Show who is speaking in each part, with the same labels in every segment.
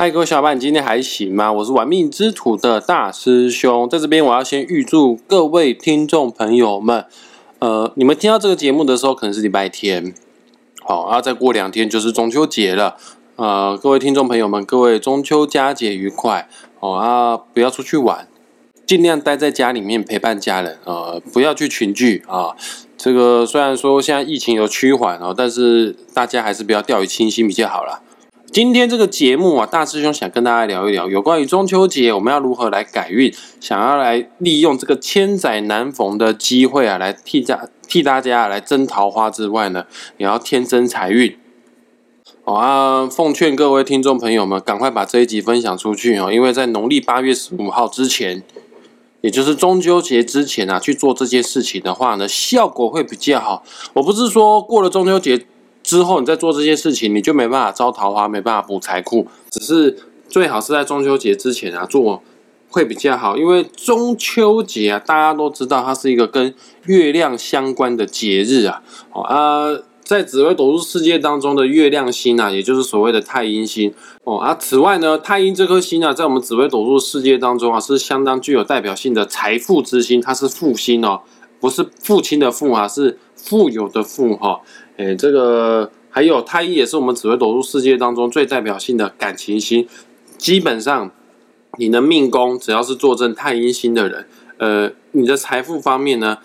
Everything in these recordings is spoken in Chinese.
Speaker 1: 嗨，各位小伙伴，你今天还行吗？我是玩命之徒的大师兄，在这边我要先预祝各位听众朋友们，呃，你们听到这个节目的时候可能是礼拜天，好，然后再过两天就是中秋节了，呃，各位听众朋友们，各位中秋佳节愉快，哦啊，不要出去玩，尽量待在家里面陪伴家人，呃，不要去群聚啊。这个虽然说现在疫情有趋缓哦，但是大家还是不要掉以轻心比较好啦。今天这个节目啊，大师兄想跟大家聊一聊有关于中秋节我们要如何来改运，想要来利用这个千载难逢的机会啊，来替家替大家来争桃花之外呢，也要添增财运。好啊，奉劝各位听众朋友们，赶快把这一集分享出去哦，因为在农历八月十五号之前，也就是中秋节之前啊，去做这些事情的话呢，效果会比较好。我不是说过了中秋节。之后你再做这些事情，你就没办法招桃花，没办法补财库。只是最好是在中秋节之前啊做会比较好，因为中秋节啊大家都知道它是一个跟月亮相关的节日啊。哦啊，在紫微斗数世界当中的月亮星啊，也就是所谓的太阴星哦啊。此外呢，太阴这颗星啊，在我们紫微斗数世界当中啊，是相当具有代表性的财富之星，它是富星哦，不是父亲的父啊，是富有的富哈。哎，这个还有太阴也是我们紫微斗数世界当中最代表性的感情星。基本上，你的命宫只要是坐镇太阴星的人，呃，你的财富方面呢，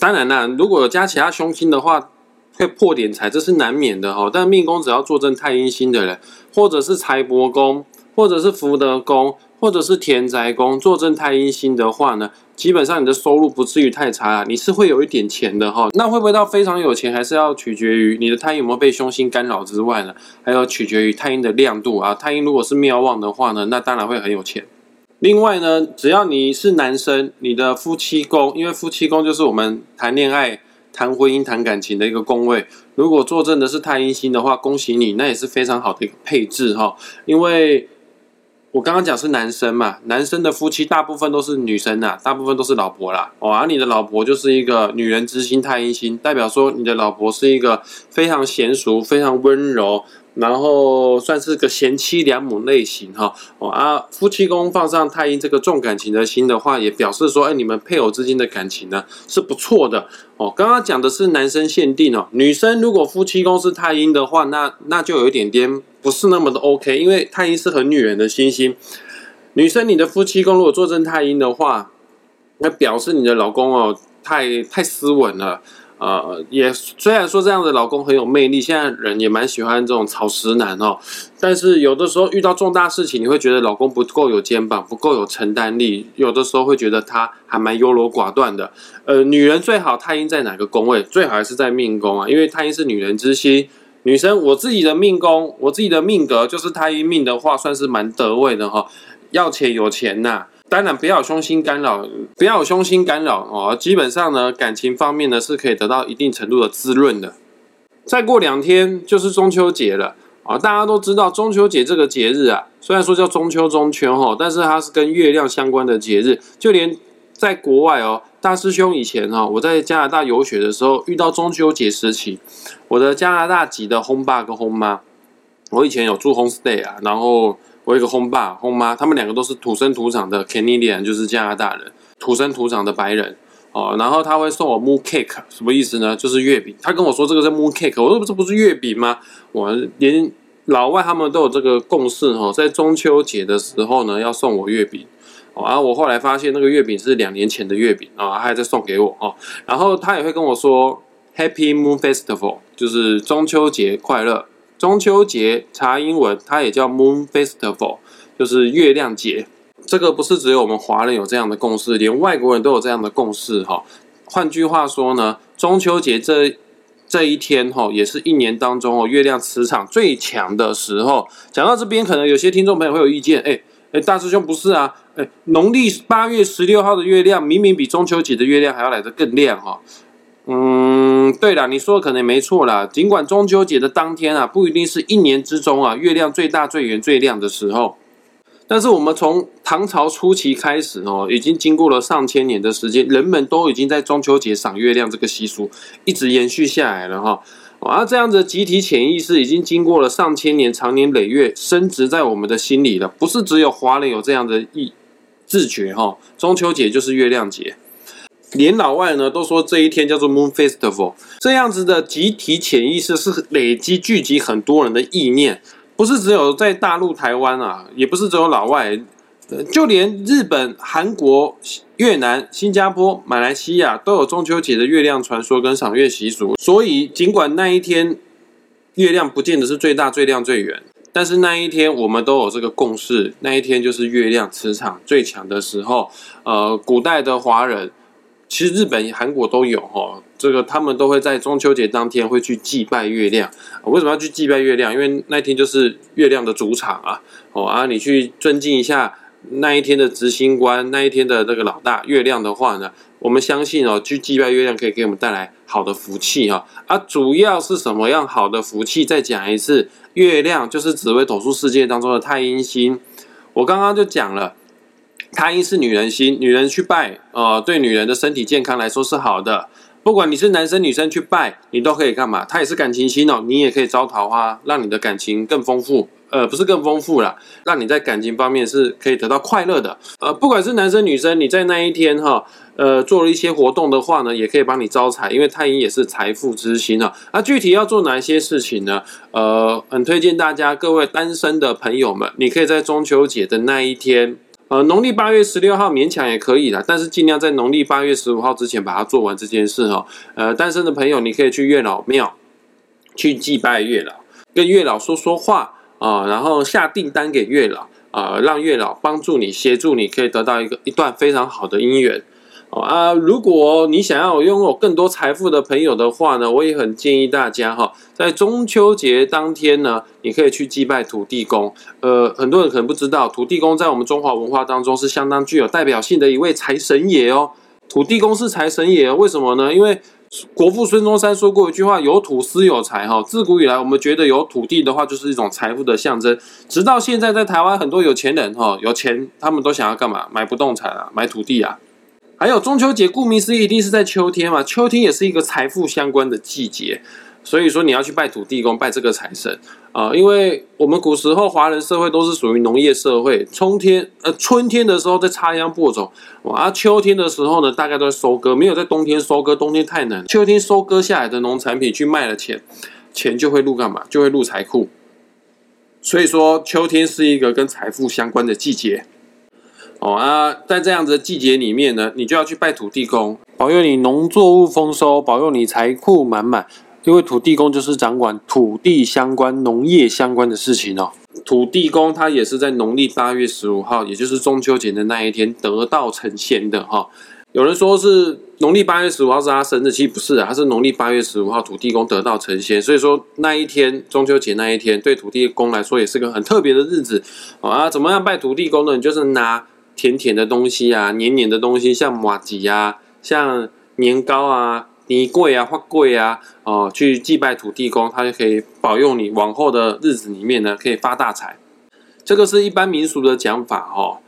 Speaker 1: 当然啦，如果有加其他凶星的话，会破点财，这是难免的哈。但命宫只要坐镇太阴星的人，或者是财帛宫，或者是福德宫。或者是田宅宫坐镇太阴星的话呢，基本上你的收入不至于太差，你是会有一点钱的哈。那会不会到非常有钱，还是要取决于你的太阴有没有被凶星干扰之外呢？还有取决于太阴的亮度啊。太阴如果是妙望的话呢，那当然会很有钱。另外呢，只要你是男生，你的夫妻宫，因为夫妻宫就是我们谈恋爱、谈婚姻、谈感情的一个宫位，如果坐镇的是太阴星的话，恭喜你，那也是非常好的一个配置哈，因为。我刚刚讲是男生嘛，男生的夫妻大部分都是女生呐，大部分都是老婆啦。哦，而你的老婆就是一个女人之心太阴心，代表说你的老婆是一个非常娴熟、非常温柔。然后算是个贤妻良母类型哈哦啊，夫妻宫放上太阴这个重感情的心的话，也表示说，哎，你们配偶之间的感情呢是不错的哦。刚刚讲的是男生限定哦，女生如果夫妻宫是太阴的话，那那就有一点点不是那么的 OK，因为太阴是很女人的星星。女生你的夫妻宫如果坐正太阴的话，那表示你的老公哦太太斯文了。呃，也虽然说这样的老公很有魅力，现在人也蛮喜欢这种草食男哦。但是有的时候遇到重大事情，你会觉得老公不够有肩膀，不够有承担力。有的时候会觉得他还蛮优柔寡断的。呃，女人最好太阴在哪个宫位？最好还是在命宫啊，因为太阴是女人之心。女生，我自己的命宫，我自己的命格就是太阴命的话，算是蛮得位的哈。要钱有钱呐。当然不要凶心干扰，不要凶心干扰哦。基本上呢，感情方面呢是可以得到一定程度的滋润的。再过两天就是中秋节了啊！大家都知道中秋节这个节日啊，虽然说叫中秋中秋哈，但是它是跟月亮相关的节日。就连在国外哦，大师兄以前哈，我在加拿大游学的时候，遇到中秋节时期，我的加拿大籍的 home 爸跟 home 妈，我以前有住 home stay 啊，然后。我一个轰爸轰妈，他们两个都是土生土长的 Canadian，就是加拿大人，土生土长的白人哦。然后他会送我 moon cake，什么意思呢？就是月饼。他跟我说这个是 moon cake，我说这不是月饼吗？我连老外他们都有这个共识哦，在中秋节的时候呢，要送我月饼。哦，然后我后来发现那个月饼是两年前的月饼啊，还在送给我哦。然后他也会跟我说 Happy Moon Festival，就是中秋节快乐。中秋节查英文，它也叫 Moon Festival，就是月亮节。这个不是只有我们华人有这样的共识，连外国人都有这样的共识哈。换句话说呢，中秋节这这一天哈，也是一年当中哦月亮磁场最强的时候。讲到这边，可能有些听众朋友会有意见，哎哎，大师兄不是啊，哎，农历八月十六号的月亮明明比中秋节的月亮还要来得更亮哈。嗯，对了，你说的可能也没错啦。尽管中秋节的当天啊，不一定是一年之中啊月亮最大、最圆、最亮的时候，但是我们从唐朝初期开始哦，已经经过了上千年的时间，人们都已经在中秋节赏月亮这个习俗一直延续下来了哈。啊，这样的集体潜意识已经经过了上千年、长年累月，深植在我们的心里了。不是只有华人有这样的意自觉哈。中秋节就是月亮节，连老外呢都说这一天叫做 Moon Festival。这样子的集体潜意识是累积聚集很多人的意念，不是只有在大陆、台湾啊，也不是只有老外。就连日本、韩国、越南、新加坡、马来西亚都有中秋节的月亮传说跟赏月习俗，所以尽管那一天月亮不见得是最大、最亮、最圆，但是那一天我们都有这个共识，那一天就是月亮磁场最强的时候。呃，古代的华人，其实日本、韩国都有哈，这个他们都会在中秋节当天会去祭拜月亮。为什么要去祭拜月亮？因为那天就是月亮的主场啊！哦啊，你去尊敬一下。那一天的执行官，那一天的那个老大月亮的话呢，我们相信哦，去祭拜月亮可以给我们带来好的福气哈。啊，主要是什么样好的福气？再讲一次，月亮就是紫微斗数世界当中的太阴星。我刚刚就讲了，太阴是女人心，女人去拜，呃，对女人的身体健康来说是好的。不管你是男生女生去拜，你都可以干嘛？它也是感情心哦，你也可以招桃花，让你的感情更丰富。呃，不是更丰富了，让你在感情方面是可以得到快乐的。呃，不管是男生女生，你在那一天哈，呃，做了一些活动的话呢，也可以帮你招财，因为太阴也是财富之星啊。那具体要做哪些事情呢？呃，很推荐大家各位单身的朋友们，你可以在中秋节的那一天，呃，农历八月十六号勉强也可以了，但是尽量在农历八月十五号之前把它做完这件事哈。呃，单身的朋友，你可以去月老庙去祭拜月老，跟月老说说话。啊，然后下订单给月老啊，让月老帮助你，协助你，可以得到一个一段非常好的姻缘。啊，如果你想要拥有更多财富的朋友的话呢，我也很建议大家哈，在中秋节当天呢，你可以去祭拜土地公。呃，很多人可能不知道，土地公在我们中华文化当中是相当具有代表性的一位财神爷哦。土地公是财神爷，为什么呢？因为国父孙中山说过一句话：“有土司有财。”哈，自古以来，我们觉得有土地的话，就是一种财富的象征。直到现在，在台湾很多有钱人哈，有钱他们都想要干嘛？买不动产啊，买土地啊。还有中秋节，顾名思义，一定是在秋天嘛。秋天也是一个财富相关的季节。所以说你要去拜土地公，拜这个财神啊，因为我们古时候华人社会都是属于农业社会，春天呃春天的时候在插秧播种，啊秋天的时候呢，大概都在收割，没有在冬天收割，冬天太冷，秋天收割下来的农产品去卖了钱，钱就会入干嘛？就会入财库。所以说秋天是一个跟财富相关的季节，哦啊，在这样子的季节里面呢，你就要去拜土地公，保佑你农作物丰收，保佑你财库满满。因为土地公就是掌管土地相关、农业相关的事情哦。土地公他也是在农历八月十五号，也就是中秋节的那一天得道成仙的哈。有人说是农历八月十五号是他生日，其实不是啊，他是农历八月十五号土地公得道成仙，所以说那一天中秋节那一天对土地公来说也是个很特别的日子啊。怎么样拜土地公呢？你就是拿甜甜的东西啊、黏黏的东西，像马吉啊、像年糕啊。你贵啊，花贵啊，哦，去祭拜土地公，他就可以保佑你往后的日子里面呢，可以发大财。这个是一般民俗的讲法哦。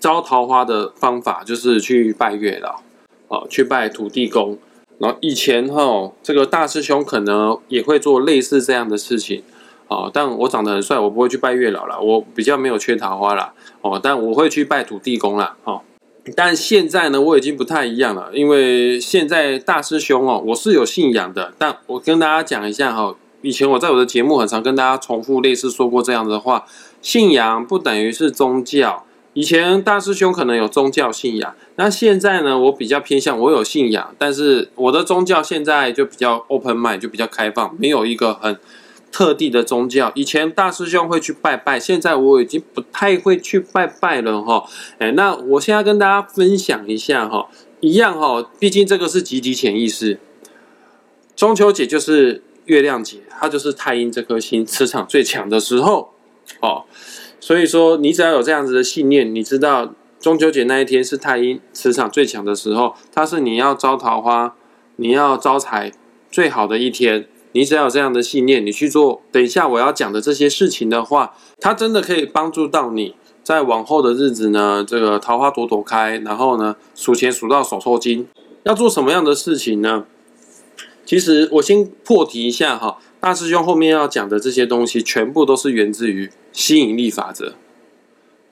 Speaker 1: 招桃花的方法就是去拜月老，哦，去拜土地公。然后以前哈，这个大师兄可能也会做类似这样的事情，哦，但我长得很帅，我不会去拜月老了，我比较没有缺桃花了，哦，但我会去拜土地公了，哦。但现在呢，我已经不太一样了，因为现在大师兄哦，我是有信仰的。但我跟大家讲一下哈，以前我在我的节目很常跟大家重复类似说过这样的话：信仰不等于是宗教。以前大师兄可能有宗教信仰，那现在呢，我比较偏向我有信仰，但是我的宗教现在就比较 open mind，就比较开放，没有一个很。特地的宗教，以前大师兄会去拜拜，现在我已经不太会去拜拜了哈。哎，那我现在跟大家分享一下哈，一样哈，毕竟这个是集体潜意识。中秋节就是月亮节，它就是太阴这颗星磁场最强的时候哦。所以说，你只要有这样子的信念，你知道中秋节那一天是太阴磁场最强的时候，它是你要招桃花、你要招财最好的一天。你只要有这样的信念，你去做，等一下我要讲的这些事情的话，它真的可以帮助到你在往后的日子呢，这个桃花朵朵开，然后呢数钱数到手抽筋。要做什么样的事情呢？其实我先破题一下哈，大师兄后面要讲的这些东西，全部都是源自于吸引力法则。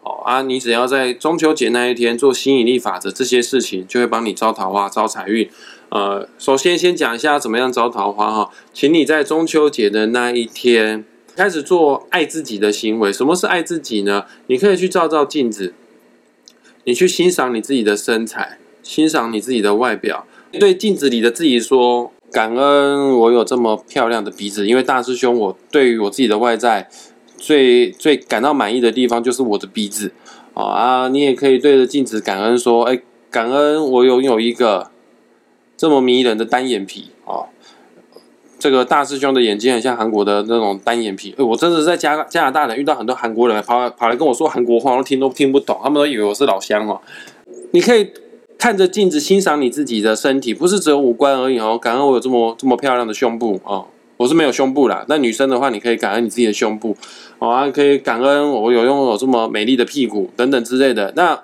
Speaker 1: 好啊，你只要在中秋节那一天做吸引力法则这些事情，就会帮你招桃花、招财运。呃，首先先讲一下怎么样招桃花哈，请你在中秋节的那一天开始做爱自己的行为。什么是爱自己呢？你可以去照照镜子，你去欣赏你自己的身材，欣赏你自己的外表，对镜子里的自己说感恩，我有这么漂亮的鼻子。因为大师兄，我对于我自己的外在。最最感到满意的地方就是我的鼻子，啊，你也可以对着镜子感恩说，哎，感恩我拥有一个这么迷人的单眼皮啊，这个大师兄的眼睛很像韩国的那种单眼皮，哎，我真的是在加加拿大人遇到很多韩国人跑来跑来跟我说韩国话，我听都听不懂，他们都以为我是老乡哦。你可以看着镜子欣赏你自己的身体，不是只有五官而已哦，感恩我有这么这么漂亮的胸部哦。我是没有胸部啦，那女生的话，你可以感恩你自己的胸部，好啊，可以感恩我有拥有这么美丽的屁股等等之类的。那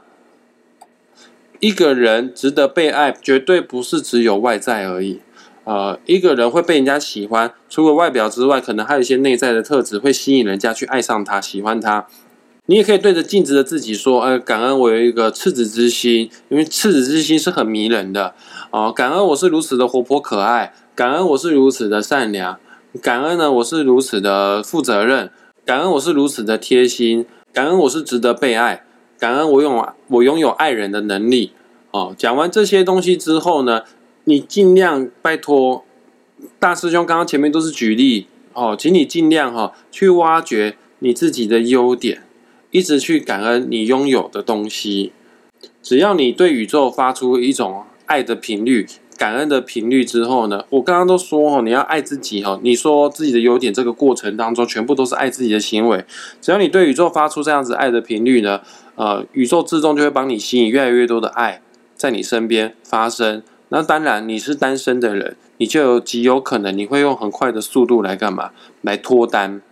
Speaker 1: 一个人值得被爱，绝对不是只有外在而已。呃，一个人会被人家喜欢，除了外表之外，可能还有一些内在的特质会吸引人家去爱上他、喜欢他。你也可以对着镜子的自己说：“呃，感恩我有一个赤子之心，因为赤子之心是很迷人的哦。感恩我是如此的活泼可爱。”感恩我是如此的善良，感恩呢我是如此的负责任，感恩我是如此的贴心，感恩我是值得被爱，感恩我拥我拥有爱人的能力。哦，讲完这些东西之后呢，你尽量拜托大师兄，刚刚前面都是举例哦，请你尽量哈去挖掘你自己的优点，一直去感恩你拥有的东西。只要你对宇宙发出一种爱的频率。感恩的频率之后呢，我刚刚都说哦，你要爱自己哈。你说自己的优点，这个过程当中全部都是爱自己的行为。只要你对宇宙发出这样子爱的频率呢，呃，宇宙自动就会帮你吸引越来越多的爱在你身边发生。那当然，你是单身的人，你就有极有可能你会用很快的速度来干嘛？来脱单。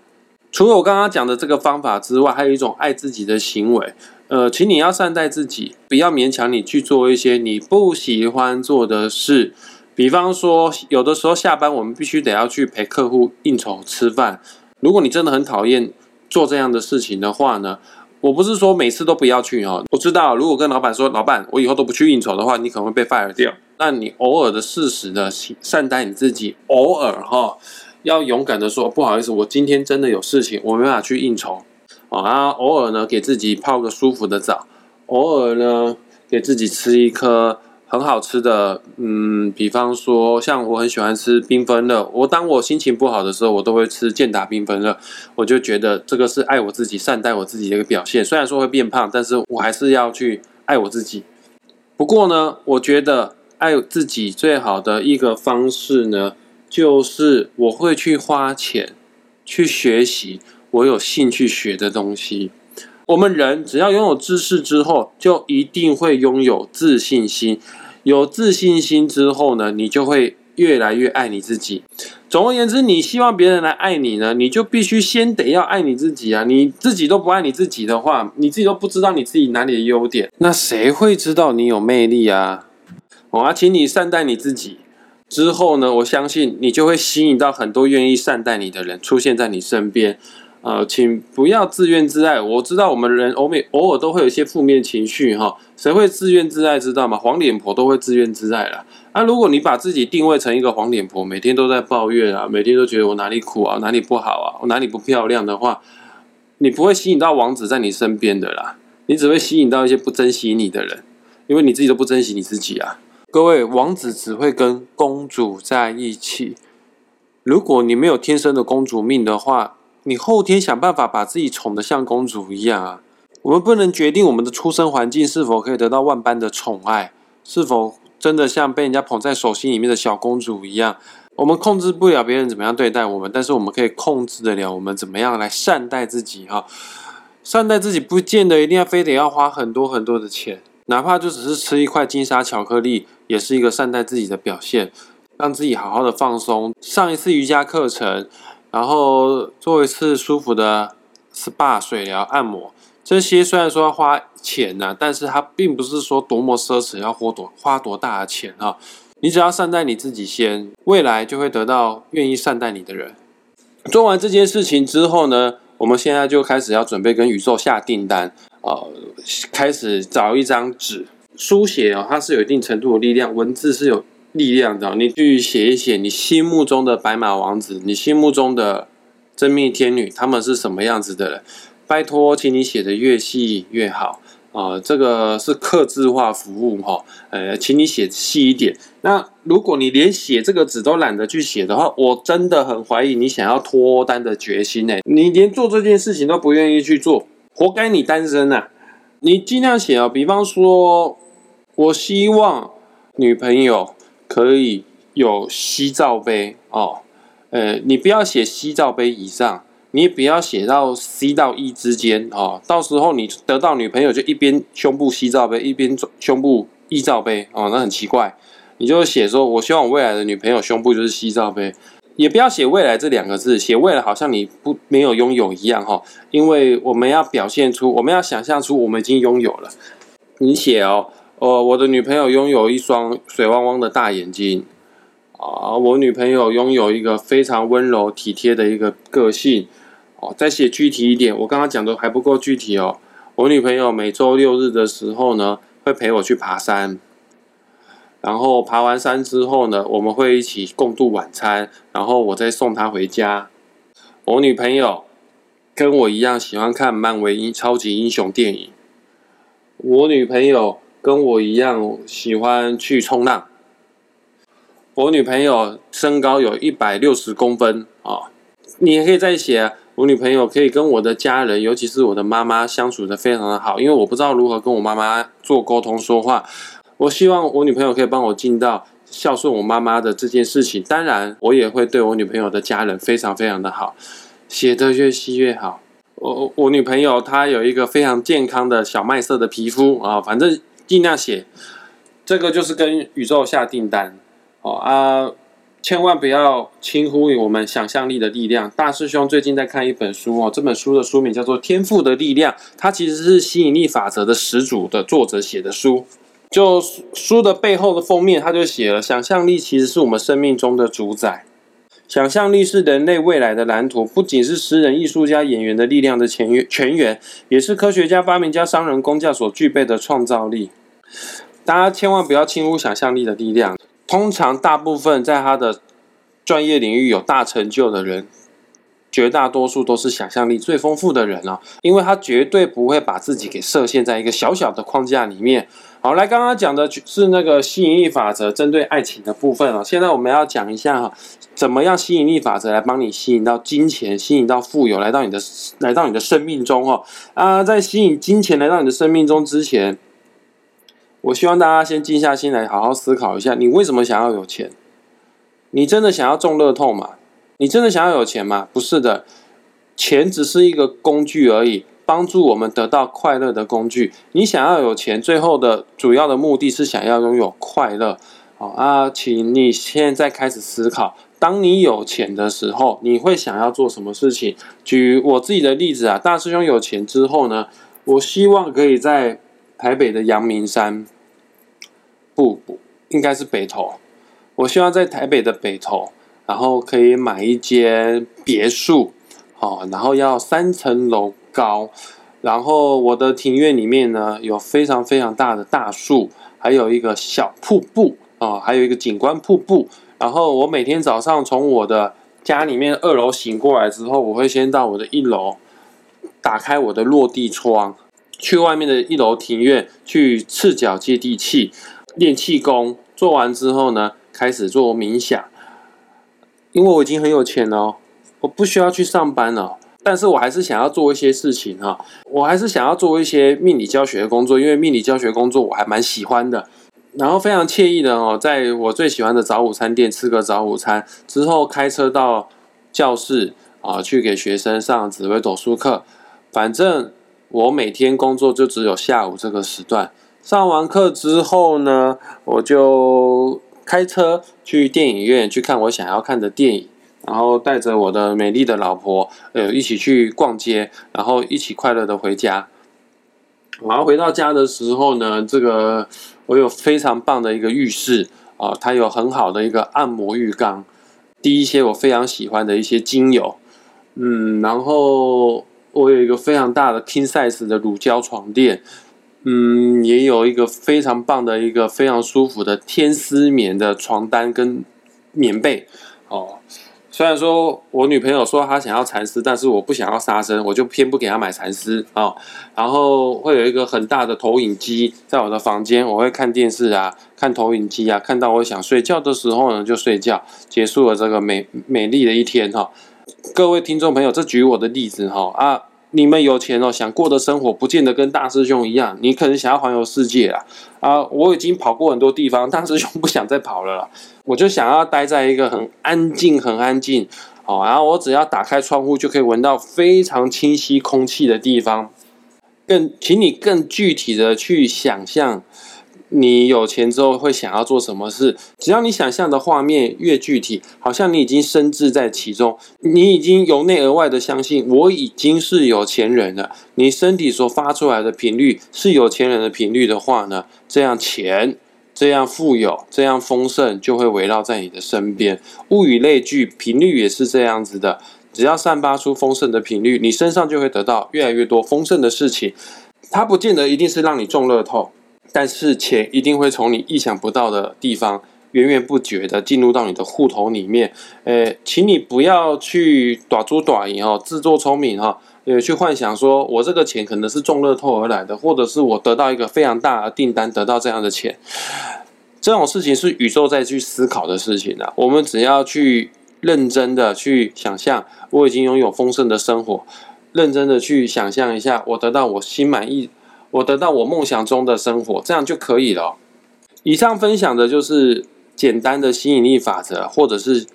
Speaker 1: 除了我刚刚讲的这个方法之外，还有一种爱自己的行为。呃，请你要善待自己，不要勉强你去做一些你不喜欢做的事。比方说，有的时候下班我们必须得要去陪客户应酬吃饭。如果你真的很讨厌做这样的事情的话呢，我不是说每次都不要去哦。我知道，如果跟老板说，老板，我以后都不去应酬的话，你可能会被 fire 掉。那你偶尔的适时的善待你自己，偶尔哈，要勇敢的说，不好意思，我今天真的有事情，我没办法去应酬。啊，偶尔呢，给自己泡个舒服的澡；偶尔呢，给自己吃一颗很好吃的，嗯，比方说，像我很喜欢吃缤纷乐。我当我心情不好的时候，我都会吃健达缤纷乐。我就觉得这个是爱我自己、善待我自己的一个表现。虽然说会变胖，但是我还是要去爱我自己。不过呢，我觉得爱自己最好的一个方式呢，就是我会去花钱去学习。我有兴趣学的东西。我们人只要拥有知识之后，就一定会拥有自信心。有自信心之后呢，你就会越来越爱你自己。总而言之，你希望别人来爱你呢，你就必须先得要爱你自己啊！你自己都不爱你自己的话，你自己都不知道你自己哪里的优点，那谁会知道你有魅力啊？我要请你善待你自己。之后呢，我相信你就会吸引到很多愿意善待你的人出现在你身边。呃，请不要自怨自艾。我知道我们人偶每偶尔都会有一些负面情绪哈，谁会自怨自艾？知道吗？黄脸婆都会自怨自艾了。那如果你把自己定位成一个黄脸婆，每天都在抱怨啊，每天都觉得我哪里苦啊，哪里不好啊，我哪里不漂亮的话，你不会吸引到王子在你身边的啦。你只会吸引到一些不珍惜你的人，因为你自己都不珍惜你自己啊。各位，王子只会跟公主在一起。如果你没有天生的公主命的话，你后天想办法把自己宠得像公主一样啊！我们不能决定我们的出生环境是否可以得到万般的宠爱，是否真的像被人家捧在手心里面的小公主一样。我们控制不了别人怎么样对待我们，但是我们可以控制得了我们怎么样来善待自己哈。善待自己不见得一定要非得要花很多很多的钱，哪怕就只是吃一块金沙巧克力，也是一个善待自己的表现，让自己好好的放松。上一次瑜伽课程。然后做一次舒服的 SPA 水疗按摩，这些虽然说要花钱呢，但是它并不是说多么奢侈，要花多花多大的钱哈。你只要善待你自己先，未来就会得到愿意善待你的人。做完这件事情之后呢，我们现在就开始要准备跟宇宙下订单啊，开始找一张纸，书写哦，它是有一定程度的力量，文字是有力量的，你去写一写你心目中的白马王子，你心目中的真命天女，他们是什么样子的人？拜托，请你写的越细越好。啊，这个是刻字化服务哈，呃，请你写细一点。那如果你连写这个纸都懒得去写的话，我真的很怀疑你想要脱单的决心呢。你连做这件事情都不愿意去做，活该你单身呐！你尽量写哦，比方说，我希望女朋友可以有西罩杯哦，呃，你不要写 C 罩杯以上。你不要写到 C 到 E 之间哦，到时候你得到女朋友就一边胸部 C 罩杯，一边胸部 E 罩杯哦，那很奇怪。你就写说，我希望我未来的女朋友胸部就是 C 罩杯，也不要写未来这两个字，写未来好像你不没有拥有一样哈，因为我们要表现出，我们要想象出我们已经拥有了。你写哦，哦，我的女朋友拥有一双水汪汪的大眼睛。啊，我女朋友拥有一个非常温柔体贴的一个个性。哦，再写具体一点，我刚刚讲的还不够具体哦。我女朋友每周六日的时候呢，会陪我去爬山。然后爬完山之后呢，我们会一起共度晚餐，然后我再送她回家。我女朋友跟我一样喜欢看漫威英超级英雄电影。我女朋友跟我一样喜欢去冲浪。我女朋友身高有一百六十公分啊，你也可以再写。我女朋友可以跟我的家人，尤其是我的妈妈相处的非常的好，因为我不知道如何跟我妈妈做沟通说话。我希望我女朋友可以帮我尽到孝顺我妈妈的这件事情。当然，我也会对我女朋友的家人非常非常的好，写的越细越好。我我女朋友她有一个非常健康的小麦色的皮肤啊，反正尽量写。这个就是跟宇宙下订单。哦啊，千万不要轻忽我们想象力的力量。大师兄最近在看一本书哦，这本书的书名叫做《天赋的力量》，它其实是吸引力法则的始祖的作者写的书。就书的背后的封面，他就写了：想象力其实是我们生命中的主宰，想象力是人类未来的蓝图，不仅是诗人、艺术家、演员的力量的前源，泉源也是科学家、发明家、商人、工匠所具备的创造力。大家千万不要轻忽想象力的力量。通常，大部分在他的专业领域有大成就的人，绝大多数都是想象力最丰富的人啊，因为他绝对不会把自己给设限在一个小小的框架里面。好，来，刚刚讲的是那个吸引力法则针对爱情的部分啊，现在我们要讲一下哈，怎么样吸引力法则来帮你吸引到金钱，吸引到富有来到你的来到你的生命中哦。啊，在吸引金钱来到你的生命中之前。我希望大家先静下心来，好好思考一下，你为什么想要有钱？你真的想要中乐透吗？你真的想要有钱吗？不是的，钱只是一个工具而已，帮助我们得到快乐的工具。你想要有钱，最后的主要的目的是想要拥有快乐。好啊，请你现在开始思考，当你有钱的时候，你会想要做什么事情？举我自己的例子啊，大师兄有钱之后呢，我希望可以在。台北的阳明山，不不，应该是北投。我希望在台北的北投，然后可以买一间别墅，哦，然后要三层楼高，然后我的庭院里面呢有非常非常大的大树，还有一个小瀑布，哦，还有一个景观瀑布。然后我每天早上从我的家里面二楼醒过来之后，我会先到我的一楼，打开我的落地窗。去外面的一楼庭院去赤脚接地气练气功，做完之后呢，开始做冥想。因为我已经很有钱了，我不需要去上班了，但是我还是想要做一些事情哈，我还是想要做一些命理教学的工作，因为命理教学工作我还蛮喜欢的。然后非常惬意的哦，在我最喜欢的早午餐店吃个早午餐之后，开车到教室啊，去给学生上紫微斗数课，反正。我每天工作就只有下午这个时段，上完课之后呢，我就开车去电影院去看我想要看的电影，然后带着我的美丽的老婆，呃，一起去逛街，然后一起快乐的回家。然后回到家的时候呢，这个我有非常棒的一个浴室啊，它有很好的一个按摩浴缸，滴一些我非常喜欢的一些精油，嗯，然后我有一个非常大的 king size 的乳胶床垫，嗯，也有一个非常棒的一个非常舒服的天丝棉的床单跟棉被，哦。虽然说我女朋友说她想要蚕丝，但是我不想要杀生，我就偏不给她买蚕丝啊。然后会有一个很大的投影机在我的房间，我会看电视啊，看投影机啊，看到我想睡觉的时候呢就睡觉，结束了这个美美丽的一天哈。各位听众朋友，这举我的例子哈啊。你们有钱哦，想过的生活不见得跟大师兄一样。你可能想要环游世界啊！啊，我已经跑过很多地方，大师兄不想再跑了。我就想要待在一个很安静、很安静哦，然后我只要打开窗户就可以闻到非常清晰空气的地方。更，请你更具体的去想象。你有钱之后会想要做什么事？只要你想象的画面越具体，好像你已经身置在其中，你已经由内而外的相信我已经是有钱人了。你身体所发出来的频率是有钱人的频率的话呢，这样钱、这样富有、这样丰盛就会围绕在你的身边。物以类聚，频率也是这样子的。只要散发出丰盛的频率，你身上就会得到越来越多丰盛的事情。它不见得一定是让你中乐透。但是钱一定会从你意想不到的地方源源不绝的进入到你的户头里面。呃，请你不要去短租短赢哦，自作聪明哈，呃，去幻想说我这个钱可能是中乐透而来的，或者是我得到一个非常大的订单得到这样的钱。这种事情是宇宙在去思考的事情啊。我们只要去认真的去想象，我已经拥有丰盛的生活，认真的去想象一下，我得到我心满意。我得到我梦想中的生活，这样就可以了。以上分享的就是简单的吸引力法则，或者是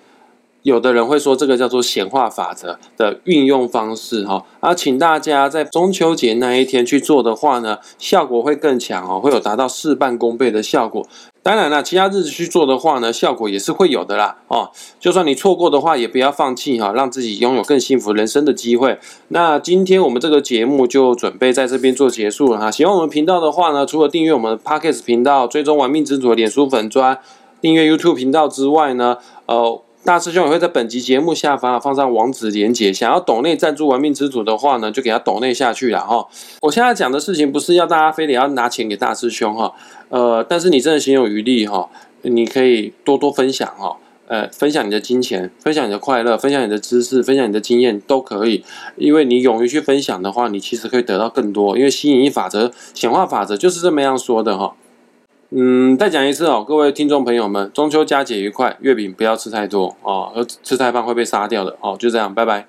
Speaker 1: 有的人会说这个叫做显化法则的运用方式哈。啊，请大家在中秋节那一天去做的话呢，效果会更强哦，会有达到事半功倍的效果。当然啦，其他日子去做的话呢，效果也是会有的啦。哦，就算你错过的话，也不要放弃哈，让自己拥有更幸福人生的机会。那今天我们这个节目就准备在这边做结束了哈。喜欢我们频道的话呢，除了订阅我们的 Podcast 频道、追踪玩命之主的脸书粉砖、订阅 YouTube 频道之外呢，呃。大师兄也会在本集节目下方放上网址连接，想要抖内赞助玩命之主的话呢，就给他抖内下去了哈。我现在讲的事情不是要大家非得要拿钱给大师兄哈，呃，但是你真的心有余力哈，你可以多多分享哈，呃，分享你的金钱，分享你的快乐，分享你的知识，分享你的经验都可以，因为你勇于去分享的话，你其实可以得到更多，因为吸引力法则、显化法则就是这么样说的哈。嗯，再讲一次哦，各位听众朋友们，中秋佳节愉快，月饼不要吃太多哦，吃太胖会被杀掉的哦，就这样，拜拜。